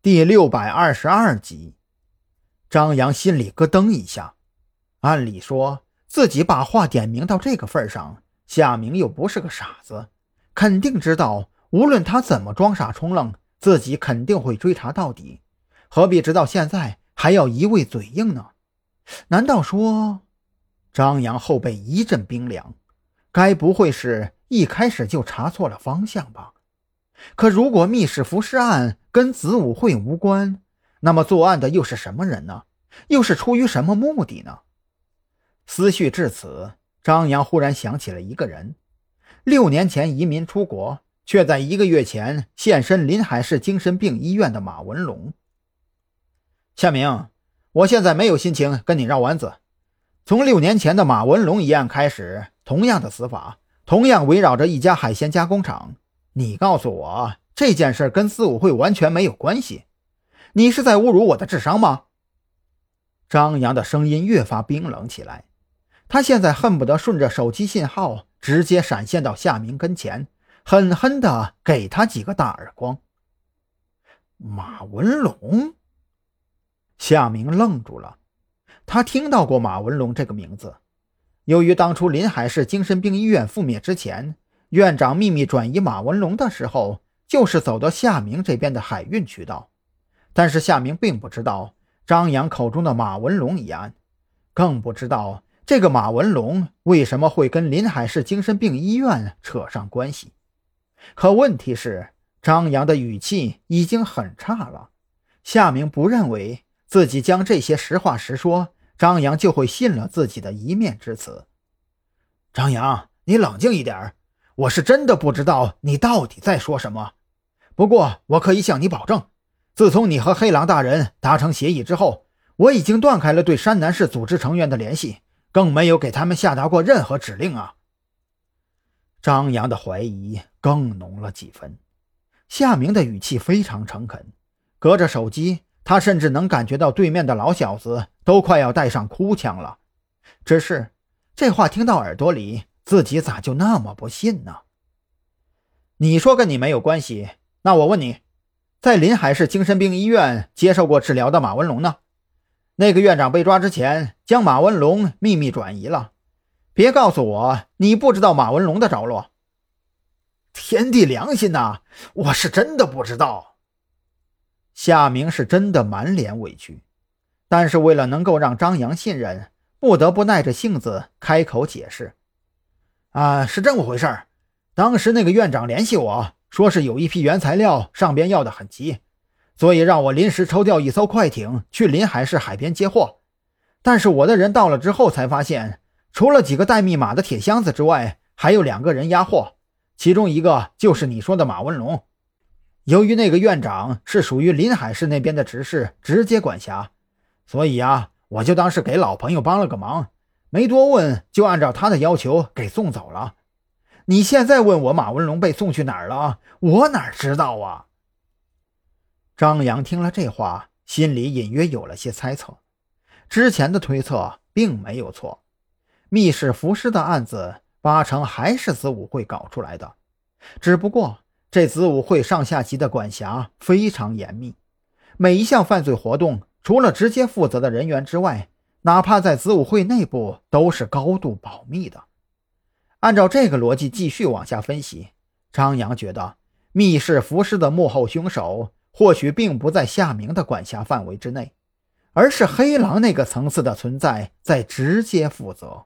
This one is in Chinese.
第六百二十二集，张扬心里咯噔一下。按理说，自己把话点明到这个份上，夏明又不是个傻子，肯定知道，无论他怎么装傻充愣，自己肯定会追查到底。何必直到现在还要一味嘴硬呢？难道说，张扬后背一阵冰凉？该不会是一开始就查错了方向吧？可如果密室浮尸案跟子午会无关，那么作案的又是什么人呢？又是出于什么目的呢？思绪至此，张扬忽然想起了一个人：六年前移民出国，却在一个月前现身临海市精神病医院的马文龙。夏明，我现在没有心情跟你绕弯子。从六年前的马文龙一案开始，同样的死法，同样围绕着一家海鲜加工厂。你告诉我这件事跟子午会完全没有关系，你是在侮辱我的智商吗？张扬的声音越发冰冷起来，他现在恨不得顺着手机信号直接闪现到夏明跟前，狠狠地给他几个大耳光。马文龙，夏明愣住了，他听到过马文龙这个名字，由于当初临海市精神病医院覆灭之前。院长秘密转移马文龙的时候，就是走到夏明这边的海运渠道，但是夏明并不知道张扬口中的马文龙一案，更不知道这个马文龙为什么会跟临海市精神病医院扯上关系。可问题是，张扬的语气已经很差了，夏明不认为自己将这些实话实说，张扬就会信了自己的一面之词。张扬，你冷静一点我是真的不知道你到底在说什么，不过我可以向你保证，自从你和黑狼大人达成协议之后，我已经断开了对山南市组织成员的联系，更没有给他们下达过任何指令啊。张扬的怀疑更浓了几分，夏明的语气非常诚恳，隔着手机，他甚至能感觉到对面的老小子都快要带上哭腔了。只是这话听到耳朵里。自己咋就那么不信呢？你说跟你没有关系，那我问你，在临海市精神病医院接受过治疗的马文龙呢？那个院长被抓之前，将马文龙秘密转移了。别告诉我你不知道马文龙的着落。天地良心呐，我是真的不知道。夏明是真的满脸委屈，但是为了能够让张扬信任，不得不耐着性子开口解释。啊，是这么回事儿。当时那个院长联系我说，是有一批原材料上边要的很急，所以让我临时抽调一艘快艇去临海市海边接货。但是我的人到了之后才发现，除了几个带密码的铁箱子之外，还有两个人押货，其中一个就是你说的马文龙。由于那个院长是属于临海市那边的执事，直接管辖，所以啊，我就当是给老朋友帮了个忙。没多问，就按照他的要求给送走了。你现在问我马文龙被送去哪儿了，我哪知道啊？张扬听了这话，心里隐约有了些猜测。之前的推测并没有错，密室浮尸的案子八成还是子午会搞出来的。只不过这子午会上下级的管辖非常严密，每一项犯罪活动，除了直接负责的人员之外。哪怕在子午会内部都是高度保密的。按照这个逻辑继续往下分析，张扬觉得密室服尸的幕后凶手或许并不在夏明的管辖范围之内，而是黑狼那个层次的存在在直接负责。